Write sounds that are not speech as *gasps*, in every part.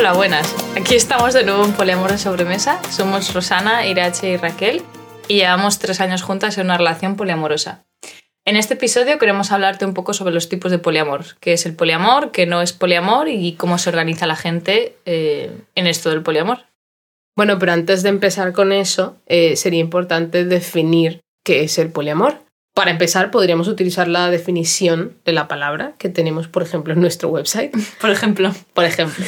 Hola, buenas. Aquí estamos de nuevo en Poliamor de Sobremesa. Somos Rosana, Irache y Raquel y llevamos tres años juntas en una relación poliamorosa. En este episodio queremos hablarte un poco sobre los tipos de poliamor, qué es el poliamor, qué no es poliamor y cómo se organiza la gente eh, en esto del poliamor. Bueno, pero antes de empezar con eso, eh, sería importante definir qué es el poliamor. Para empezar, podríamos utilizar la definición de la palabra que tenemos, por ejemplo, en nuestro website. *laughs* Por ejemplo. Por ejemplo.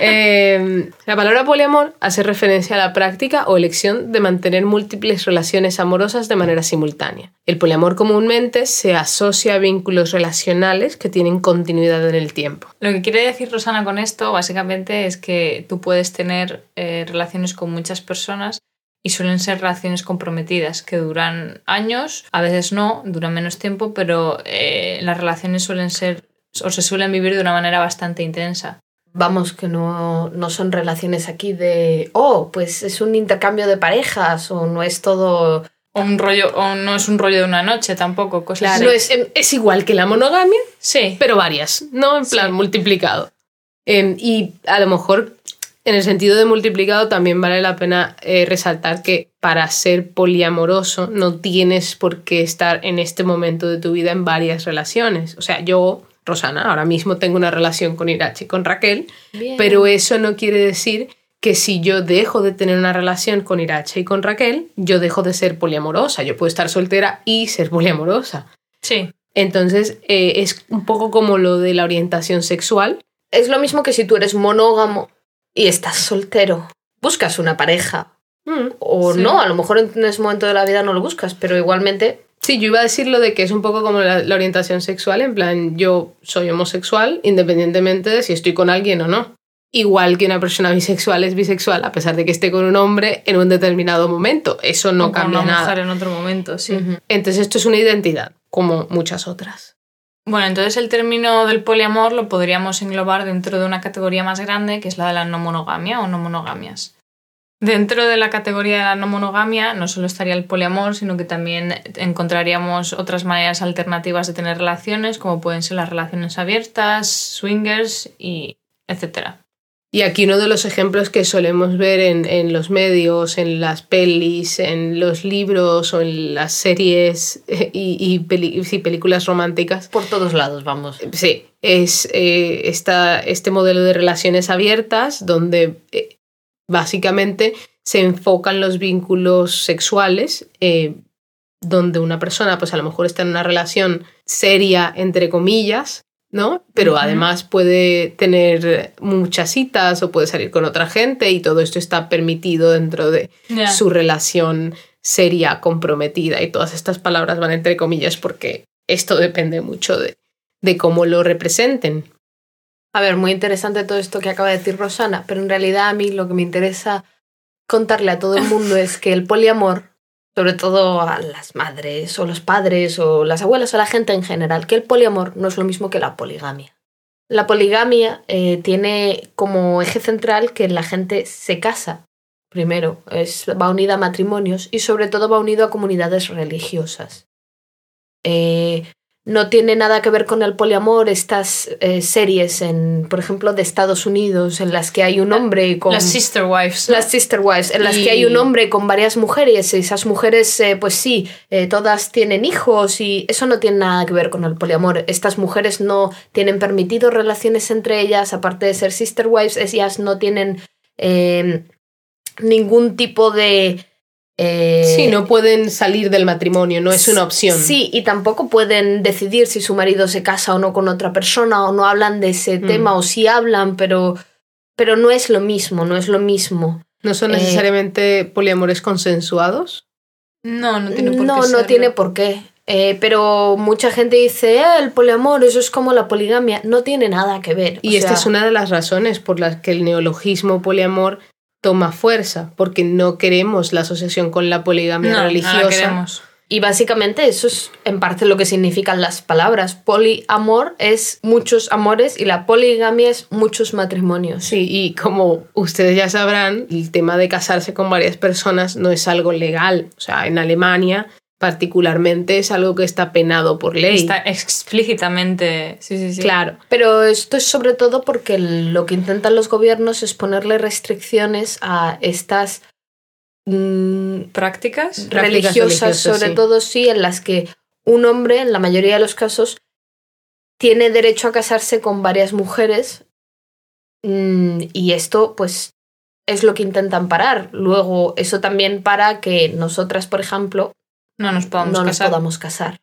Eh, la palabra poliamor hace referencia a la práctica o elección de mantener múltiples relaciones amorosas de manera simultánea. El poliamor comúnmente se asocia a vínculos relacionales que tienen continuidad en el tiempo. Lo que quiere decir Rosana con esto básicamente es que tú puedes tener eh, relaciones con muchas personas y suelen ser relaciones comprometidas que duran años, a veces no, duran menos tiempo, pero eh, las relaciones suelen ser o se suelen vivir de una manera bastante intensa. Vamos, que no, no son relaciones aquí de, oh, pues es un intercambio de parejas o no es todo... O, un rollo, o no es un rollo de una noche tampoco, cosas claro, es, es, igual que la monogamia, sí. pero varias, ¿no? En plan, Sí. multiplicado. Em, y a lo mejor en el sentido de multiplicado también vale la pena eh, resaltar que para ser poliamoroso no tienes por qué estar en este momento de tu vida en varias relaciones. O sea, yo, Rosana, ahora mismo tengo una relación con Irachi y con Raquel, Bien. pero eso no quiere decir que si yo dejo de tener una relación con Irache y con Raquel, yo dejo de ser poliamorosa. Yo puedo estar soltera y ser poliamorosa. Sí. Entonces, eh, es un poco como lo de la orientación sexual. Es lo mismo que si tú eres monógamo y estás soltero, buscas una pareja. Mm. O Sí. no, a lo mejor en ese momento de la vida no lo buscas, pero igualmente Sí, yo iba a decir lo de que es un poco como la, la orientación sexual, en plan, yo soy homosexual independientemente de si estoy con alguien o no. Igual que una persona bisexual es bisexual, a pesar de que esté con un hombre en un determinado momento. Eso no O con cambia una nada. mujer en otro momento, sí. Entonces, esto es una identidad, como muchas otras. Bueno, entonces el término del poliamor lo podríamos englobar dentro de una categoría más grande, que es la de la no monogamia o no monogamias. Dentro de la categoría de la no monogamia no solo estaría el poliamor, sino que también encontraríamos otras maneras alternativas de tener relaciones, como pueden ser las relaciones abiertas, swingers y etcétera. Y aquí uno de los ejemplos que solemos ver en, en los medios, en las pelis, en los libros o en las series eh, y, y peli- películas románticas, por todos lados, vamos. sí, es eh, esta- este modelo de relaciones abiertas donde eh, básicamente se enfocan los vínculos sexuales, eh, donde una persona pues a lo mejor está en una relación seria, entre comillas, ¿no? Pero además puede tener muchas citas o puede salir con otra gente y todo esto está permitido dentro de su relación seria, comprometida y todas estas palabras van entre comillas porque esto depende mucho de, de cómo lo representen. A ver, muy interesante todo esto que acaba de decir Rosana, pero en realidad a mí lo que me interesa contarle a todo el mundo es que el poliamor, sobre todo a las madres o los padres o las abuelas o la gente en general, que el poliamor no es lo mismo que la poligamia. La poligamia eh, tiene como eje central que la gente se casa. Primero, es, va unida a matrimonios y sobre todo va unido a comunidades religiosas. Eh, no tiene nada que ver con el poliamor estas eh, series, en, por ejemplo, de Estados Unidos, en las que hay un hombre con... Las sister wives. ¿no? Las sister wives, en las Y- que hay un hombre con varias mujeres, y esas mujeres, eh, pues sí, eh, todas tienen hijos y eso no tiene nada que ver con el poliamor. Estas mujeres no tienen permitido relaciones entre ellas, aparte de ser sister wives, ellas no tienen eh, ningún tipo de... eh, Sí, no pueden salir del matrimonio, no es una opción. Sí, y tampoco pueden decidir si su marido se casa o no con otra persona o no hablan de ese Mm. tema o si hablan, pero, pero no es lo mismo, no es lo mismo. ¿No son Eh, necesariamente poliamores consensuados? No, no tiene por no, qué no serlo. tiene por qué. Eh, pero mucha gente dice, "Ah, el poliamor, eso es como la poligamia. No tiene nada que ver. Y O esta sea, es una de las razones por las que el neologismo poliamor toma fuerza, porque no queremos la asociación con la poligamia No, no la religiosa. queremos. Y básicamente eso es en parte lo que significan las palabras. Poliamor es muchos amores y la poligamia es muchos matrimonios. Sí, y como ustedes ya sabrán, el tema de casarse con varias personas no es algo legal. O sea, en Alemania particularmente es algo que está penado por ley. Está explícitamente. Sí, sí, sí. Claro. Pero esto es sobre todo porque lo que intentan los gobiernos es ponerle restricciones a estas mm, ¿Prácticas? Religiosas, religiosas, sobre sí. todo sí, en las que un hombre, en la mayoría de los casos, tiene derecho a casarse con varias mujeres mm, y esto pues es lo que intentan parar. Luego eso también para que nosotras, por ejemplo, No nos podamos no nos casar. podamos casar.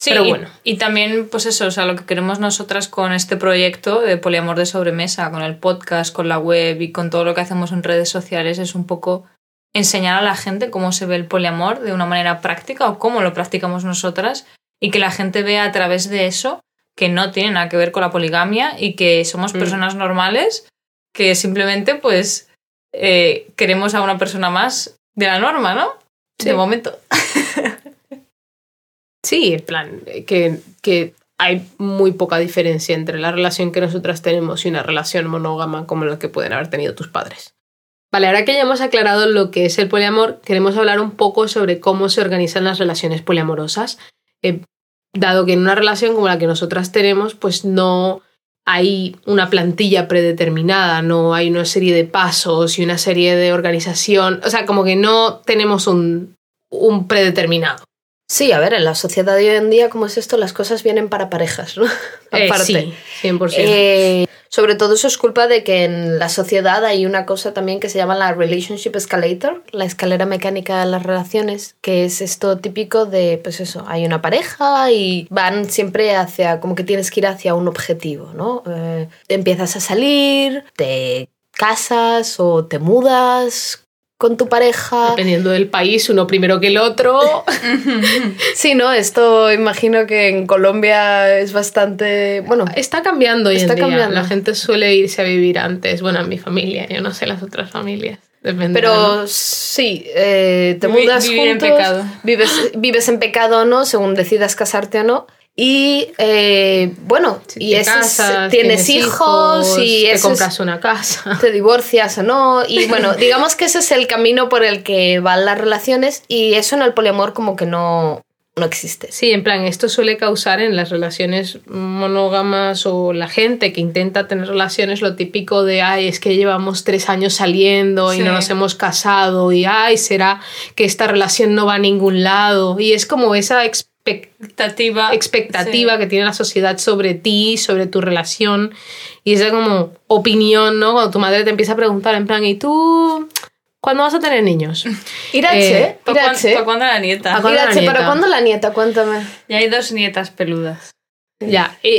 Sí, Pero y- bueno. Y, también, pues eso, o sea, lo que queremos nosotras con este proyecto de poliamor de sobremesa, con el podcast, con la web y con todo lo que hacemos en redes sociales, es un poco enseñar a la gente cómo se ve el poliamor de una manera práctica o cómo lo practicamos nosotras y que la gente vea a través de eso que no tiene nada que ver con la poligamia y que somos Mm. personas normales que simplemente pues eh, queremos a una persona más de la norma, ¿no? Sí. De momento. *laughs* Sí, en plan, que, que hay muy poca diferencia entre la relación que nosotras tenemos y una relación monógama como la que pueden haber tenido tus padres. Vale, ahora que ya hemos aclarado lo que es el poliamor, queremos hablar un poco sobre cómo se organizan las relaciones poliamorosas. Eh, dado que en una relación como la que nosotras tenemos, pues no hay una plantilla predeterminada, no hay una serie de pasos y una serie de organización, o sea, como que no tenemos un, un predeterminado. Sí, a ver, en la sociedad de hoy en día, como es esto, las cosas vienen para parejas, ¿no? *laughs* Eh, Aparte. sí, 100%. Eh, sobre todo eso es culpa de que en la sociedad hay una cosa también que se llama la relationship escalator, la escalera mecánica de las relaciones, que es esto típico de, pues eso, hay una pareja y van siempre hacia, como que tienes que ir hacia un objetivo, ¿no? Eh, empiezas a salir, te casas o te mudas con tu pareja. Dependiendo del país, uno primero que el otro. *laughs* Sí, ¿no? Esto imagino que en Colombia es bastante, bueno, Está cambiando hoy Está en día. cambiando. La gente suele irse a vivir antes. Bueno, en mi familia, yo no sé las otras familias. Depende. Pero sí, eh, te Vi- mudas vivir en juntos, pecado. Vives, vives en pecado o no, según decidas casarte o no. Y eh, bueno, Si y es- casas, tienes, hijos, y te es- compras una casa. *laughs* te divorcias o no. Y *laughs* bueno, digamos que ese es el camino por el que van las relaciones y eso en el poliamor como que no, no existe. Sí, en plan, esto suele causar en las relaciones monógamas o la gente que intenta tener relaciones lo típico de, ay, es que llevamos tres años saliendo y no nos hemos casado y, ay, será que esta relación no va a ningún lado. Y es como esa expectativa Expectativa. Sí. que tiene la sociedad sobre ti, sobre tu relación, y esa como opinión, ¿no? Cuando tu madre te empieza a preguntar en plan, ¿y tú cuándo vas a tener niños? *laughs* Irache, Eh, ¿Para Irache. cuándo la nieta? ¿Pa' cuándo la Irache, ¿para nieta? cuándo la nieta? Cuéntame. Y hay dos nietas peludas. ya, y,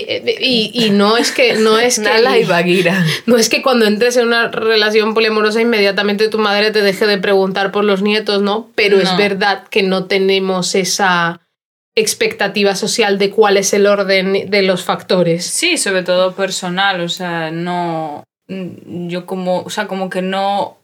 y- y no es que no es que Nala y Bagheera. no es que cuando entres en una relación poliamorosa inmediatamente tu madre te deje de preguntar por los nietos, ¿no? Pero es verdad que no tenemos esa expectativa social de cuál es el orden de los factores. Sí, sobre todo personal, o sea, no. Yo como. O sea, como que no.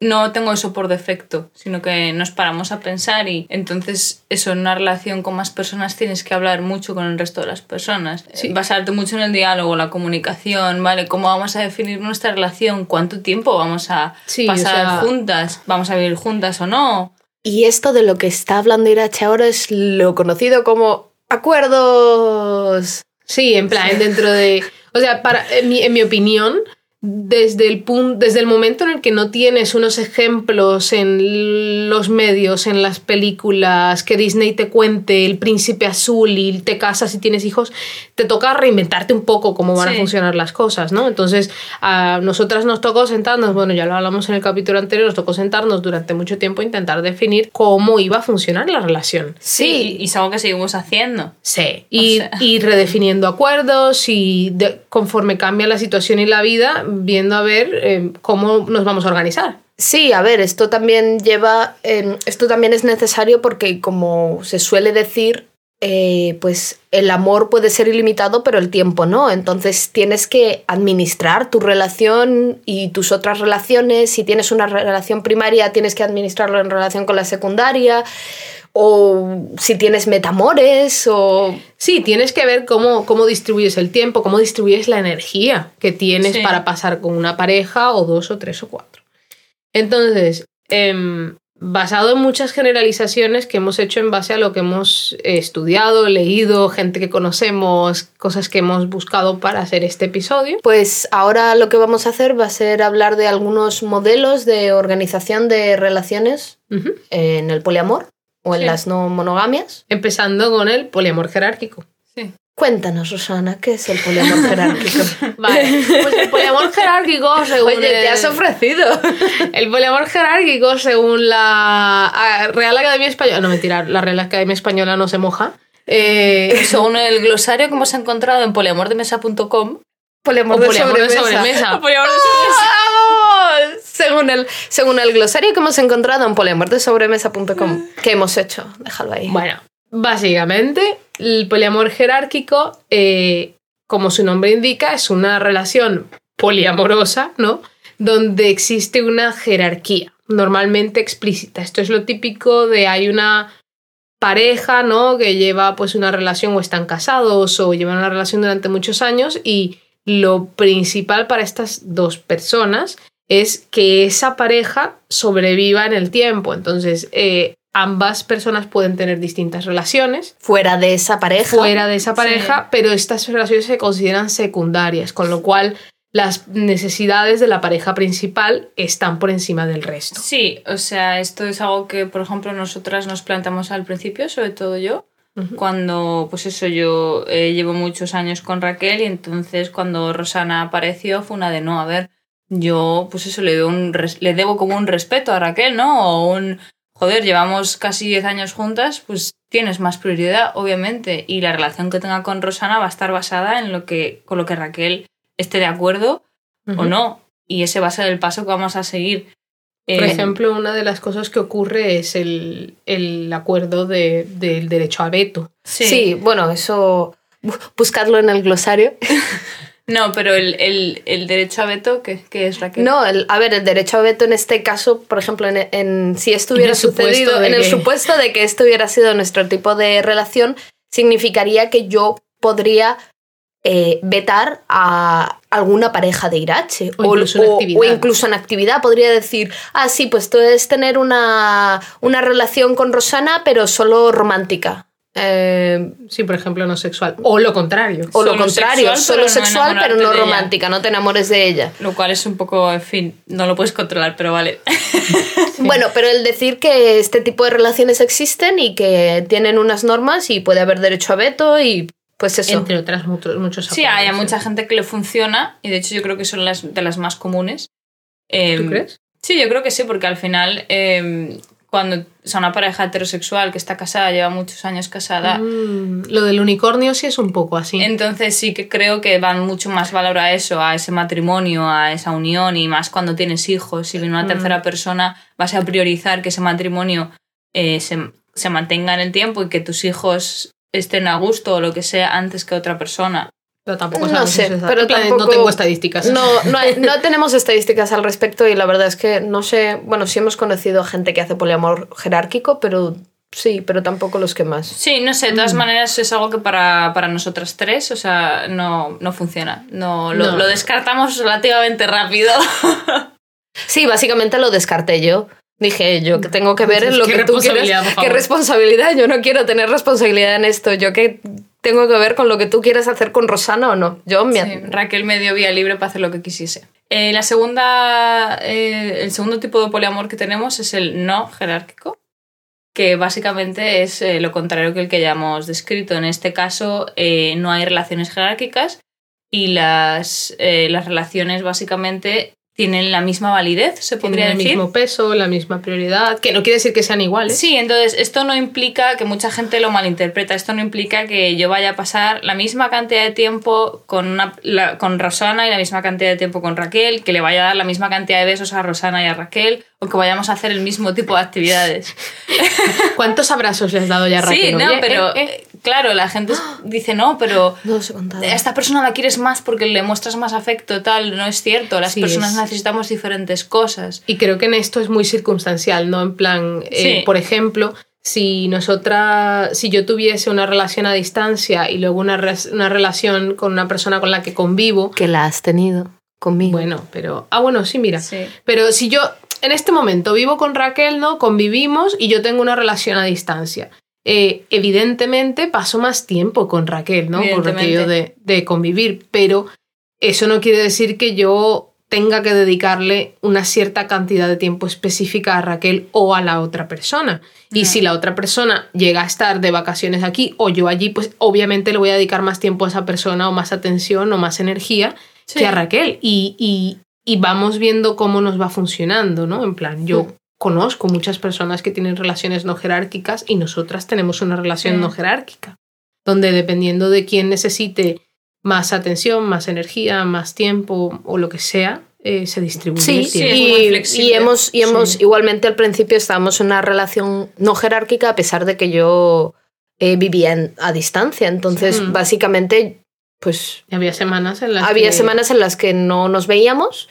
No tengo eso por defecto, sino que nos paramos a pensar y entonces eso en una relación con más personas tienes que hablar mucho con el resto de las personas. Sí. Basarte mucho en el diálogo, la comunicación, ¿vale? ¿Cómo vamos a definir nuestra relación? ¿Cuánto tiempo vamos a Sí, o pasar sea- juntas? ¿Vamos a vivir juntas o no? Y esto de lo que está hablando Irache ahora es lo conocido como acuerdos. Sí, en plan, dentro de. O sea, para, en, mi, en mi opinión, desde el, pun- desde el momento en el que no tienes unos ejemplos en los medios, en las películas, que Disney te cuente el príncipe azul y te casas y tienes hijos, te toca reinventarte un poco cómo van a funcionar las cosas, ¿no? Entonces, a nosotras nos tocó sentarnos, bueno, ya lo hablamos en el capítulo anterior, nos tocó sentarnos durante mucho tiempo a intentar definir cómo iba a funcionar la relación. Sí, y, y es algo que seguimos haciendo. Sí, y, sea. y redefiniendo acuerdos y de- conforme cambia la situación y la vida, viendo a ver eh, cómo nos vamos a organizar. Sí, a ver, esto también lleva, esto también es necesario porque como se suele decir, eh, pues el amor puede ser ilimitado, pero el tiempo no. Entonces tienes que administrar tu relación y tus otras relaciones. Si tienes una relación primaria, tienes que administrarlo en relación con la secundaria. O si tienes metamores, o Sí, tienes que ver cómo, cómo distribuyes el tiempo, cómo distribuyes la energía que tienes Sí. para pasar con una pareja o dos o tres o cuatro. Entonces, em, basado en muchas generalizaciones que hemos hecho en base a lo que hemos eh, estudiado, leído, gente que conocemos, cosas que hemos buscado para hacer este episodio. Pues ahora lo que vamos a hacer va a ser hablar de algunos modelos de organización de relaciones en el poliamor o en Sí. las no monogamias. Empezando con el poliamor jerárquico. Sí. Cuéntanos, Rosana, ¿qué es el poliamor jerárquico? *laughs* Vale, pues el poliamor jerárquico, *laughs* según Oye, te el- has ofrecido. *laughs* El poliamor jerárquico, según la Real Academia Española, no mentira, la Real Academia Española no se moja. Eh, Según el glosario que hemos encontrado en poliamordemesa.com, Poliamor poliamor de sobremesa. poliamor de sobremesa. Según el, según el glosario que hemos encontrado en poliamordesobremesa.com. ¿Qué hemos hecho? Déjalo ahí. Bueno, básicamente, el poliamor jerárquico, eh, como su nombre indica, es una relación poliamorosa, ¿no? Donde existe una jerarquía, normalmente explícita. Esto es lo típico de hay una pareja, ¿no? Que lleva pues una relación o están casados o llevan una relación durante muchos años y lo principal para estas dos personas es que esa pareja sobreviva en el tiempo. Entonces, eh, ambas personas pueden tener distintas relaciones Fuera de esa pareja. fuera de esa pareja, pero estas relaciones se consideran secundarias, con lo cual las necesidades de la pareja principal están por encima del resto. Sí, o sea, esto es algo que, por ejemplo, nosotras nos planteamos al principio, sobre todo yo, cuando, pues eso, yo eh, llevo muchos años con Raquel y entonces cuando Rosana apareció fue una de no, a ver, yo, pues eso, le, debo un res- le debo como un respeto a Raquel, ¿no? O un, joder, llevamos casi 10 años juntas, pues tienes más prioridad, obviamente, y la relación que tenga con Rosana va a estar basada en lo que, con lo que Raquel esté de acuerdo o no, y ese va a ser el paso que vamos a seguir. Por Eh, ejemplo, una de las cosas que ocurre es el, el acuerdo de- del derecho a veto. Sí. bueno, eso. bu- Buscadlo en el glosario. *laughs* No, pero el, el, el derecho a veto, ¿qué, qué es Raquel? No, el- a ver, el derecho a veto en este caso, por ejemplo, en, en- si esto hubiera sucedido, en el que- supuesto de que esto hubiera sido nuestro tipo de relación, significaría que yo podría eh, vetar a alguna pareja de Irache. O incluso en actividad. o incluso en actividad. Podría decir, ah, sí, pues tú es tener una, una relación con Rosana, pero solo romántica. Eh, Sí, por ejemplo, no sexual. O lo contrario. o lo contrario, sexual, solo pero no sexual, pero no romántica, no te enamores de ella. Lo cual es un poco, en fin, no lo puedes controlar, pero vale. *laughs* Bueno, pero el decir que este tipo de relaciones existen y que tienen unas normas y puede haber derecho a veto y pues eso. Entre otras muchos, muchos Sí, acuerdos, hay sí. mucha gente que le funciona y de hecho yo creo que son las de las más comunes. Em, ¿Tú crees? Sí, yo creo que sí, porque al final em, cuando o sea, una pareja heterosexual que está casada, lleva muchos años casada, Mm, lo del unicornio sí es un poco así. Entonces sí que creo que van mucho más valor a eso, a ese matrimonio, a esa unión y más cuando tienes hijos. Si viene una Mm. tercera persona, vas a priorizar que ese matrimonio eh, se, se mantenga en el tiempo y que tus hijos estén a gusto o lo que sea antes que otra persona. Pero tampoco No sabemos sé, pero tampoco- no tengo estadísticas. No, no, hay- no *laughs* tenemos estadísticas al respecto y la verdad es que no sé, bueno, sí hemos conocido a gente que hace poliamor jerárquico, pero sí, pero tampoco los que más. Sí, no sé, de Mm. todas maneras es algo que para, para nosotras tres, o sea, no, no funciona. No, lo, No. lo descartamos relativamente rápido. *laughs* Sí, básicamente lo descarté yo. Dije, yo que tengo que ver en lo que tú quieres. ¿Qué responsabilidad? Yo no quiero tener responsabilidad en esto. Yo que tengo que ver con lo que tú quieres hacer con Rosana o no. Yo me, Sí, Raquel me dio vía libre para hacer lo que quisiese. Eh, la segunda, eh, el segundo tipo de poliamor que tenemos es el no jerárquico, que básicamente es eh, lo contrario que el que ya hemos descrito. En este caso, no hay relaciones jerárquicas y las, las relaciones básicamente tienen la misma validez, se podría Tienen el decir. mismo peso, la misma prioridad, que no quiere decir que sean iguales. Sí, entonces esto no implica que mucha gente lo malinterpreta. Esto no implica que yo vaya a pasar la misma cantidad de tiempo con, una, la- con Rosana y la misma cantidad de tiempo con Raquel, que le vaya a dar la misma cantidad de besos a Rosana y a Raquel, o que vayamos a hacer el mismo tipo de actividades. *laughs* ¿Cuántos abrazos le has dado ya a Raquel? sí, no, Oye, pero eh, eh. Claro, la gente *gasps* dice no, pero No os he contado. a esta persona la quieres más porque le muestras más afecto, tal. No es cierto. Las Sí, personas es- necesitamos diferentes cosas. Y creo que en esto es muy circunstancial, ¿no? En plan, eh, Sí. por ejemplo, si nosotras, si yo tuviese una relación a distancia y luego una, res- una relación con una persona con la que convivo, Que la has tenido conmigo. bueno, pero... Ah, bueno, sí, mira. Sí. Pero si yo en este momento vivo con Raquel, ¿no? Convivimos y yo tengo una relación a distancia. Eh, evidentemente paso más tiempo con Raquel, ¿no? Por aquello de, de convivir, pero eso no quiere decir que yo tenga que dedicarle una cierta cantidad de tiempo específica a Raquel o a la otra persona. Y si la otra persona llega a estar de vacaciones aquí o yo allí, pues obviamente le voy a dedicar más tiempo a esa persona o más atención o más energía Sí. que a Raquel. Y, y- y vamos viendo cómo nos va funcionando, ¿no? En plan, yo Mm. Conozco muchas personas que tienen relaciones no jerárquicas y nosotras tenemos una relación Sí. no jerárquica, donde dependiendo de quién necesite más atención, más energía, más tiempo o lo que sea, eh, se distribuye Sí, el sí, tiempo. muy y, y hemos, y hemos Sí. igualmente al principio estábamos en una relación no jerárquica a pesar de que yo eh, vivía en- a distancia. Entonces, Sí. básicamente, pues había semanas en las había que, semanas en las que no nos veíamos.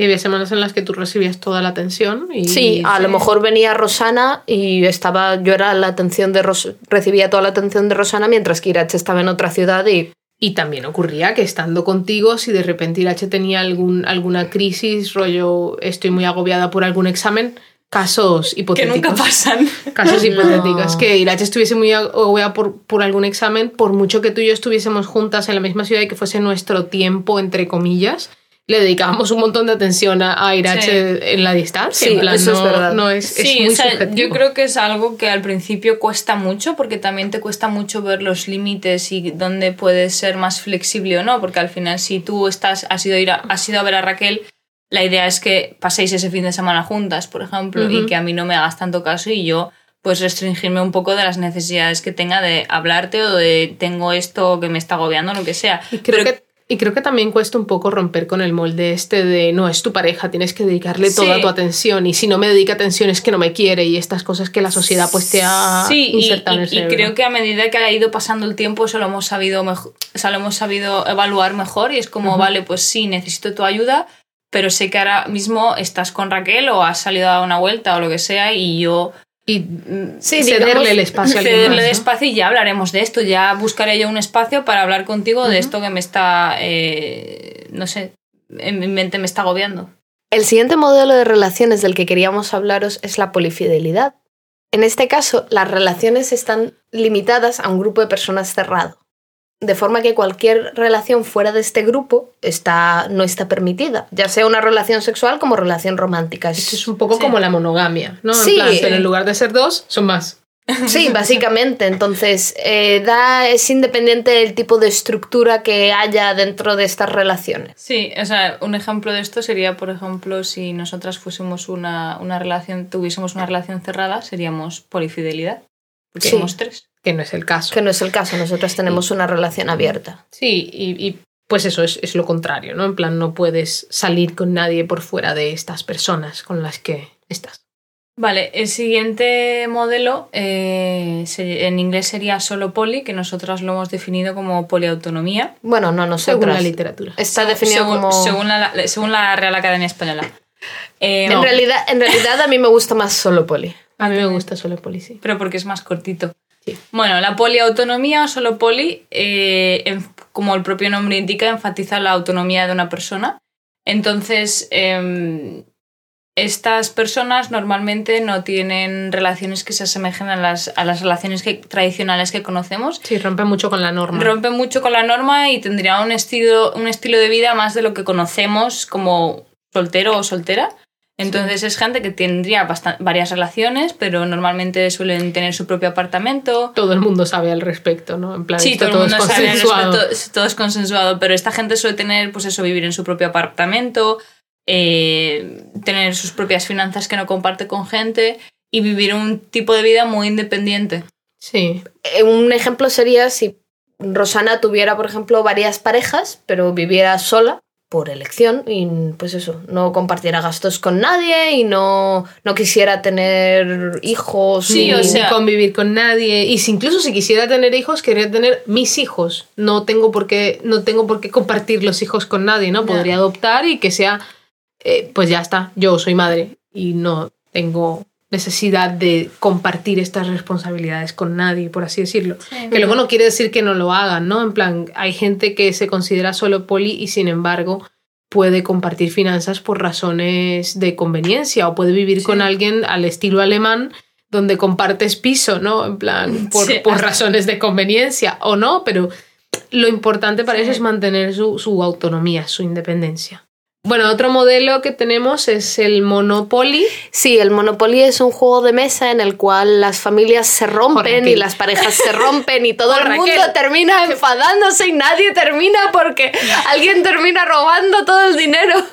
Y había semanas en las que tú recibías toda la atención y Sí, a lo mejor venía Rosana y estaba, yo era la atención de Ros- recibía toda la atención de Rosana mientras que Irache estaba en otra ciudad y Y también ocurría que estando contigo, si de repente Irache tenía algún, alguna crisis, rollo, estoy muy agobiada por algún examen, casos Que hipotéticos. nunca pasan. Casos *laughs* No. hipotéticos. Que Irache estuviese muy agobiada por, por algún examen, por mucho que tú y yo estuviésemos juntas en la misma ciudad y que fuese nuestro tiempo, entre comillas, le dedicábamos un montón de atención a, a Irache en la distancia. Sí, en plan, eso es no, verdad. no es, es Sí, muy o sea, subjetivo. yo creo que es algo que al principio cuesta mucho porque también te cuesta mucho ver los límites y dónde puedes ser más flexible o no, porque al final si tú estás, has ido a, ir a, has ido a ver a Raquel, la idea es que paséis ese fin de semana juntas, por ejemplo, y que a mí no me hagas tanto caso y yo pues restringirme un poco de las necesidades que tenga de hablarte o de tengo esto que me está agobiando, lo que sea. Y creo, Pero- que, y creo que también cuesta un poco romper con el molde este de no es tu pareja, tienes que dedicarle toda tu atención y si no me dedica atención es que no me quiere y estas cosas que la sociedad pues te ha Sí, y, insertado en el y- y creo que a medida que ha ido pasando el tiempo eso lo hemos sabido mejor, o sea, lo hemos sabido evaluar mejor y es como, vale, pues sí, necesito tu ayuda, pero sé que ahora mismo estás con Raquel o has salido a dar una vuelta o lo que sea y yo Y Sí, cederle digamos, el espacio cederle más, ¿no? despacio y ya hablaremos de esto, ya buscaré yo un espacio para hablar contigo de esto que me está, eh, no sé, en mi mente me está agobiando. El siguiente modelo de relaciones del que queríamos hablaros es la polifidelidad. En este caso, las relaciones están limitadas a un grupo de personas cerrado, de forma que cualquier relación fuera de este grupo está, no está permitida, ya sea una relación sexual como relación romántica. Esto es un poco Sí. como la monogamia, ¿no? En Sí, plan, pero en lugar de ser dos, son más. *laughs* Sí, básicamente. Entonces, eh, da, es independiente del tipo de estructura que haya dentro de estas relaciones. Sí, o sea, un ejemplo de esto sería, por ejemplo, si nosotras fuésemos una, una relación, tuviésemos una relación cerrada, seríamos polifidelidad. Porque Sí. somos tres. Que no es el caso. Que no es el caso, nosotras tenemos una relación abierta. Sí, y, y, pues eso es, es lo contrario, ¿no? En plan, no puedes salir con nadie por fuera de estas personas con las que estás. Vale, el siguiente modelo eh, en inglés sería solo poli, que nosotras lo hemos definido como poliautonomía. Bueno, no, Según nosotras. la literatura. Está definido según, como... según, la, según la Real Academia Española. Eh, En, no, realidad, en realidad a mí me gusta más solo poli. A mí me gusta solo policía. pero porque es más cortito. Sí. Bueno, la poliautonomía o solo poli, eh, en- como el propio nombre indica, enfatiza la autonomía de una persona. Entonces, em, estas personas normalmente no tienen relaciones que se asemejen a las, a las relaciones que, tradicionales que conocemos. Sí, rompe mucho con la norma. Rompen mucho con la norma y tendría un estilo, un estilo de vida más de lo que conocemos como soltero o soltera. Entonces es gente que tendría varias relaciones, pero normalmente suelen tener su propio apartamento. Todo el mundo sabe al respecto, ¿no? En plan, Sí, todo el mundo es sabe al consensuado. respecto, todo es consensuado, pero esta gente suele tener, pues eso, vivir en su propio apartamento, eh, tener sus propias finanzas que no comparte con gente y vivir un tipo de vida muy independiente. Sí. Eh, Un ejemplo sería si Rosana tuviera, por ejemplo, varias parejas, pero viviera sola por elección y pues eso, no compartiera gastos con nadie y no, no quisiera tener hijos. Sí, ni- o sea- Ni convivir con nadie. Y si incluso si quisiera tener hijos, quería tener mis hijos. No tengo por qué, no tengo por qué compartir los hijos con nadie, ¿no? Podría adoptar y que sea, eh, pues ya está, yo soy madre y no tengo necesidad de compartir estas responsabilidades con nadie, por así decirlo. Que luego no quiere decir que no lo hagan, ¿no? En plan, hay gente que se considera solo poli y sin embargo puede compartir finanzas por razones de conveniencia o puede vivir con alguien al estilo alemán donde compartes piso, ¿no? En plan, *laughs* por, Sí, por razones de conveniencia o no, pero lo importante para eso es mantener su, su autonomía, su independencia. Bueno, otro modelo que tenemos es el Monopoly. Sí, el Monopoly es un juego de mesa en el cual las familias se rompen y las parejas se rompen y todo el mundo termina enfadándose y nadie termina porque alguien termina robando todo el dinero.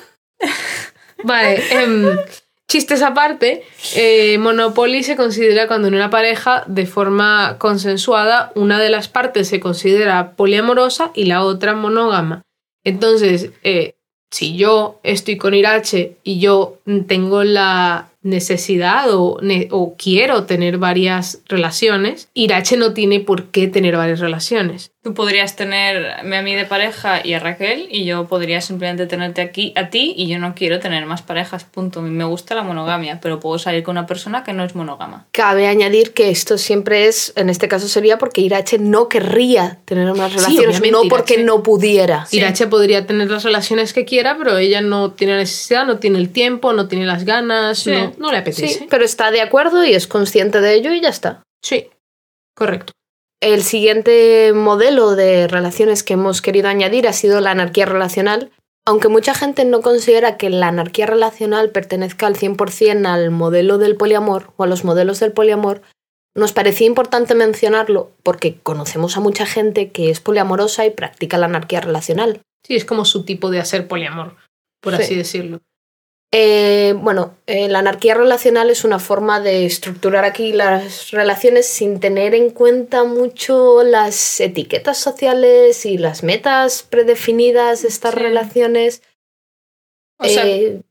Vale, em, chistes aparte, eh, Monopoly se considera cuando en una pareja, de forma consensuada, una de las partes se considera poliamorosa y la otra monógama. Entonces, eh, si yo estoy con Irache y yo tengo la necesidad o, o quiero tener varias relaciones, Irache no tiene por qué tener varias relaciones. Tú podrías tenerme a mí de pareja y a Raquel y yo podría simplemente tenerte aquí a ti y yo no quiero tener más parejas, punto. A mí me gusta la monogamia, pero puedo salir con una persona que no es monógama. Cabe añadir que esto siempre es, en este caso sería porque Irache no querría tener unas relaciones, no porque Irache- no pudiera. Irache podría tener las relaciones que quiera, pero ella no tiene necesidad, no tiene el tiempo, no tiene las ganas, Sí. no, no le apetece. Sí, pero está de acuerdo y es consciente de ello y ya está. Sí, correcto. El siguiente modelo de relaciones que hemos querido añadir ha sido la anarquía relacional. Aunque mucha gente no considera que la anarquía relacional pertenezca al 100% al modelo del poliamor o a los modelos del poliamor, nos parecía importante mencionarlo porque conocemos a mucha gente que es poliamorosa y practica la anarquía relacional. Sí, es como su tipo de hacer poliamor, por Sí. así decirlo. Eh, bueno, eh, la anarquía relacional es una forma de estructurar aquí las relaciones sin tener en cuenta mucho las etiquetas sociales y las metas predefinidas de estas Sí. relaciones. O sea, Eh,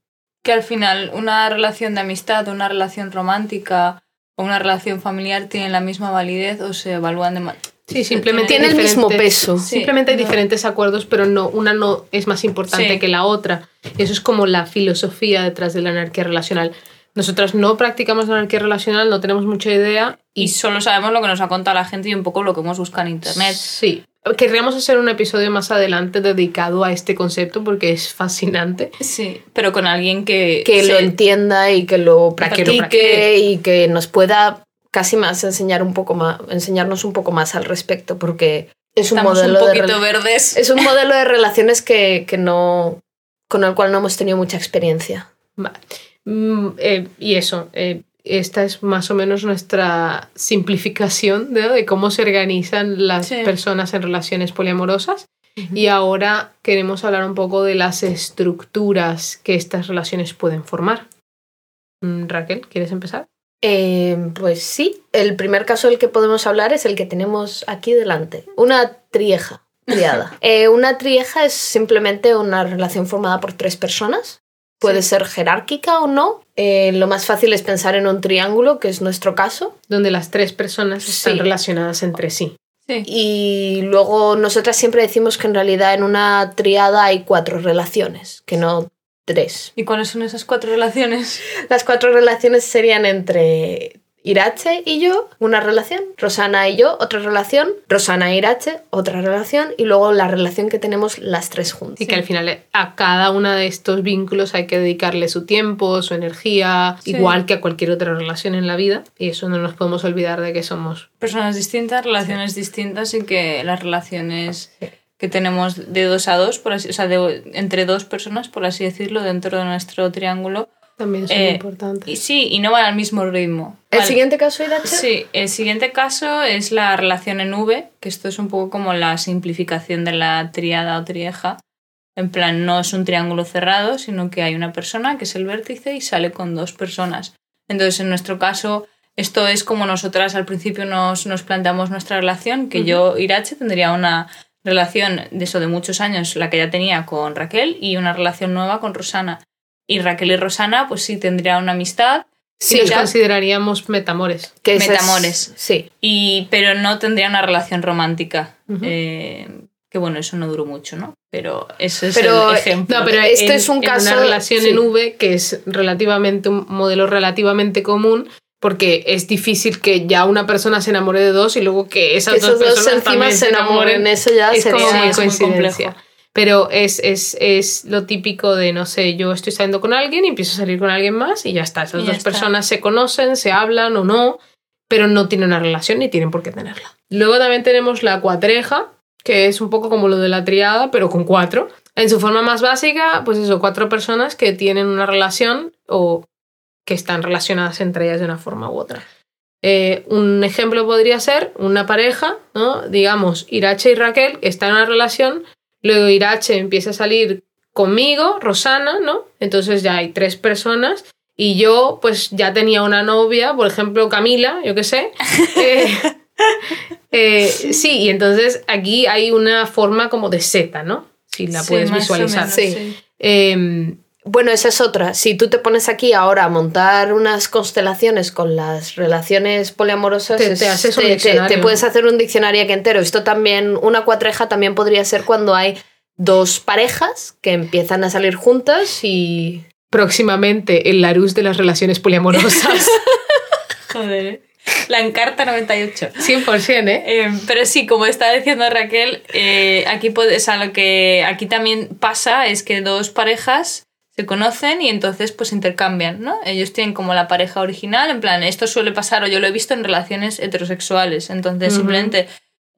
que al final una relación de amistad, una relación romántica o una relación familiar tienen la misma validez o se evalúan de Sí, simplemente tiene el mismo peso. Sí, Simplemente hay no. diferentes acuerdos, pero no, una no es más importante Sí. que la otra. Eso es como la filosofía detrás de la anarquía relacional. Nosotras no practicamos la anarquía relacional, no tenemos mucha idea y y solo sabemos lo que nos ha contado la gente y un poco lo que hemos buscado en internet. Sí. Querríamos hacer un episodio más adelante dedicado a este concepto porque es fascinante. Sí, pero con alguien que, que se- lo entienda y que lo Para que lo practique practique. y que nos pueda casi más enseñar un poco más, enseñarnos un poco más al respecto, porque es un estamos un modelo de poquito rela- verdes. es un *laughs* modelo de relaciones que, que no con el cual no hemos tenido mucha experiencia. Mm, eh, y eso, eh, esta es más o menos nuestra simplificación ¿no? de cómo se organizan las Sí. personas en relaciones poliamorosas. Y ahora queremos hablar un poco de las estructuras que estas relaciones pueden formar. Mm, Raquel, ¿quieres empezar? Eh, pues sí, el primer caso del que podemos hablar es el que tenemos aquí delante. Una trieja, triada. *laughs* Eh, una trieja es simplemente una relación formada por tres personas. Puede ser jerárquica o no. Eh, lo más fácil es pensar en un triángulo, que es nuestro caso. Donde las tres personas están relacionadas entre sí. Sí. Y luego nosotras siempre decimos que en realidad en una triada hay cuatro relaciones, que no tres. ¿Y cuáles son esas cuatro relaciones? *laughs* Las cuatro relaciones serían entre Irache y yo, una relación, Rosana y yo, otra relación, Rosana e Irache, otra relación, y luego la relación que tenemos las tres juntas. Y que al final a cada uno de estos vínculos hay que dedicarle su tiempo, su energía, Sí. igual que a cualquier otra relación en la vida. Y eso no nos podemos olvidar de que somos Personas distintas, relaciones distintas y que las relaciones que tenemos de dos a dos, por así, o sea, de- entre dos personas, por así decirlo, dentro de nuestro triángulo. también son Eh, importantes. Y sí, y no van al mismo ritmo. El Vale. siguiente caso, Irache. Sí, el siguiente caso es la relación en V, que esto es un poco como la simplificación de la triada o trieja, En plan, no es un triángulo cerrado, sino que hay una persona que es el vértice y sale con dos personas. Entonces, en nuestro caso, esto es como nosotras al principio nos, nos planteamos nuestra relación, que yo, Irache, tendría una relación de eso de muchos años, la que ya tenía con Raquel, y una relación nueva con Rosana. Y Raquel y Rosana, pues sí, tendría una amistad. Sí, los consideraríamos metamores. Que es- Metamores. Sí. y, pero no tendría una relación romántica. Eh, que bueno, eso no duró mucho, ¿no? Pero ese es Pero, el ejemplo. No, pero Esto en- es un en caso- una relación sí. en V que es relativamente un modelo relativamente común porque es difícil que ya una persona se enamore de dos y luego que esas Que dos esos dos personas encima también se enamoren, eso ya es sería... como muy coincidencia. Pero es, es, es lo típico de, no sé, yo estoy saliendo con alguien y empiezo a salir con alguien más y ya está. Esas ya dos está. personas se conocen, se hablan o no, pero no tienen una relación ni tienen por qué tenerla. Luego también tenemos la cuatreja, que es un poco como lo de la triada, pero con cuatro. En su forma más básica, pues eso, cuatro personas que tienen una relación o que están relacionadas entre ellas de una forma u otra. Eh, un ejemplo podría ser una pareja, ¿no? Digamos, Irache y Raquel están en una relación, luego Irache empieza a salir conmigo, Rosana, ¿no? Entonces ya hay tres personas y yo pues ya tenía una novia, por ejemplo Camila, yo qué sé. *laughs* Eh, eh, sí, y entonces aquí hay una forma como de Z, ¿no? Si la Sí, puedes visualizar. menos, Sí. Em, Bueno, esa es otra. Si tú te pones aquí ahora a montar unas constelaciones con las relaciones poliamorosas, Te- es- te haces un te, diccionario. te puedes hacer un diccionario aquí entero. Esto también, una cuatreja también podría ser cuando hay dos parejas que empiezan a salir juntas y... próximamente el Larus de las relaciones poliamorosas. *laughs* Joder. ¿eh? La encarta 98. 100%, ¿eh? Eh, pero sí, como está diciendo Raquel, eh, aquí puedes, a lo que aquí también pasa es que dos parejas se conocen y entonces pues intercambian, ¿no? Ellos tienen como la pareja original, en plan, esto suele pasar o yo lo he visto en relaciones heterosexuales, entonces simplemente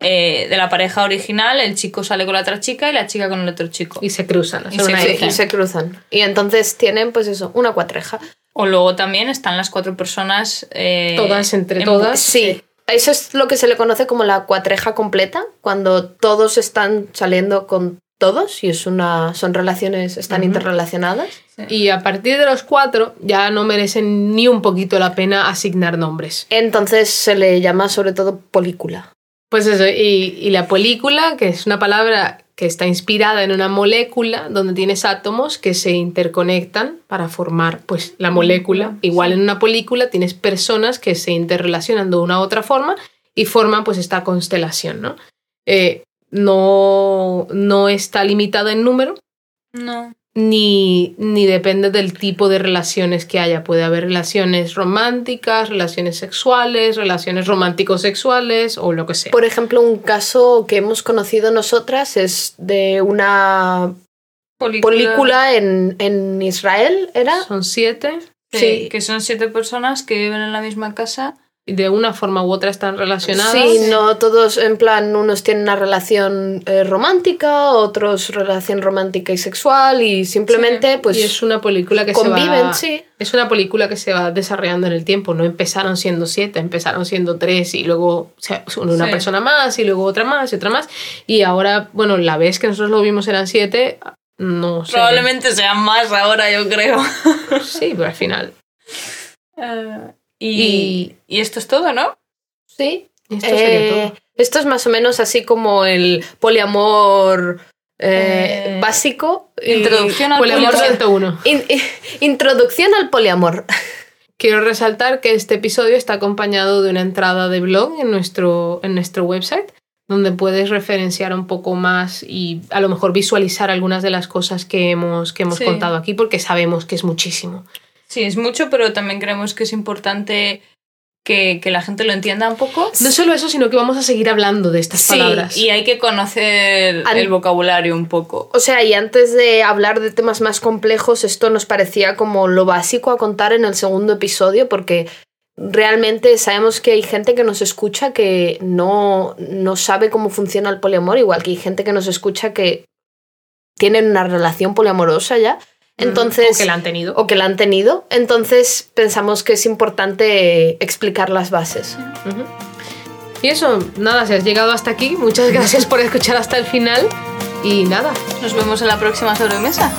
eh, de la pareja original el chico sale con la otra chica y la chica con el otro chico. Y se cruzan. Y se hija. y se cruzan. Y entonces tienen, pues eso, una cuatreja. O luego también están las cuatro personas... eh, Todas entre en- todas. Sí. Eso es lo que se le conoce como la cuatreja completa, cuando todos están saliendo con todos y es una, son relaciones, están Ujú. interrelacionadas. Y a partir de los cuatro ya no merecen ni un poquito la pena asignar nombres. Entonces se le llama sobre todo polícula. Pues eso, y, y la película, que es una palabra que está inspirada en una molécula donde tienes átomos que se interconectan para formar pues la molécula. Igual en una película tienes personas que se interrelacionan de una u otra forma y forman pues esta constelación, ¿no? Eh, no, no está limitada en número, No. ni, ni depende del tipo de relaciones que haya. Puede haber relaciones románticas, relaciones sexuales, relaciones romántico-sexuales o lo que sea. Por ejemplo, un caso que hemos conocido nosotras es de una película en, en Israel, ¿era? Son siete Sí, Sí. que son siete personas que viven en la misma casa. De una forma u otra están relacionadas. Sí, no todos, en plan, unos tienen una relación eh, romántica, otros relación romántica y sexual y simplemente pues y es una película que se conviven, va... sí. Es una película que se va desarrollando en el tiempo. No empezaron siendo siete, empezaron siendo tres y luego se una Sí. persona más y luego otra más y otra más. Y ahora, bueno, la vez que nosotros lo vimos eran siete, no sé. Probablemente sean más ahora, yo creo. Sí, pero al final. *laughs* Eh, y, Y y esto es todo, ¿no? Sí. esto sería Eh, todo. esto es más o menos así como el poliamor eh, Eh, básico. Introducción al Poliamor poliamor. 101. in- introducción al poliamor. *laughs* Quiero resaltar que este episodio está acompañado de una entrada de blog en nuestro, en nuestro website, donde puedes referenciar un poco más y a lo mejor visualizar algunas de las cosas que hemos, que hemos Sí. contado aquí, porque sabemos que es muchísimo. Sí, es mucho, pero también creemos que es importante que, que la gente lo entienda un poco. No solo eso, sino que vamos a seguir hablando de estas Sí, palabras. Y hay que conocer An- el vocabulario un poco. O sea, y antes de hablar de temas más complejos, esto nos parecía como lo básico a contar en el segundo episodio, porque realmente sabemos que hay gente que nos escucha que no, no sabe cómo funciona el poliamor, igual que hay gente que nos escucha que tienen una relación poliamorosa ya. Entonces, O que la han tenido. o que la han tenido. Entonces pensamos que es importante explicar las bases. Y eso, nada, si has llegado hasta aquí, muchas gracias por escuchar hasta el final Y nada, Nos vemos en la próxima sobremesa.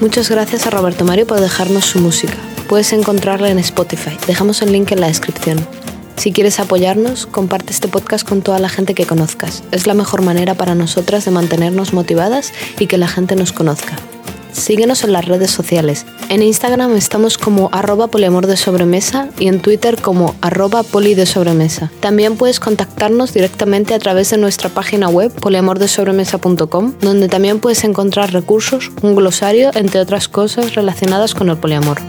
Muchas gracias a Roberto Mario por dejarnos su música. Puedes encontrarla en Spotify. Dejamos el link en la descripción. Si quieres apoyarnos, comparte este podcast con toda la gente que conozcas. Es la mejor manera para nosotras de mantenernos motivadas y que la gente nos conozca. Síguenos en las redes sociales. En Instagram estamos como arroba poliamor de sobremesa y en Twitter como arroba poli de sobremesa. También puedes contactarnos directamente a través de nuestra página web poliamordesobremesa.com, donde también puedes encontrar recursos, un glosario, entre otras cosas relacionadas con el poliamor.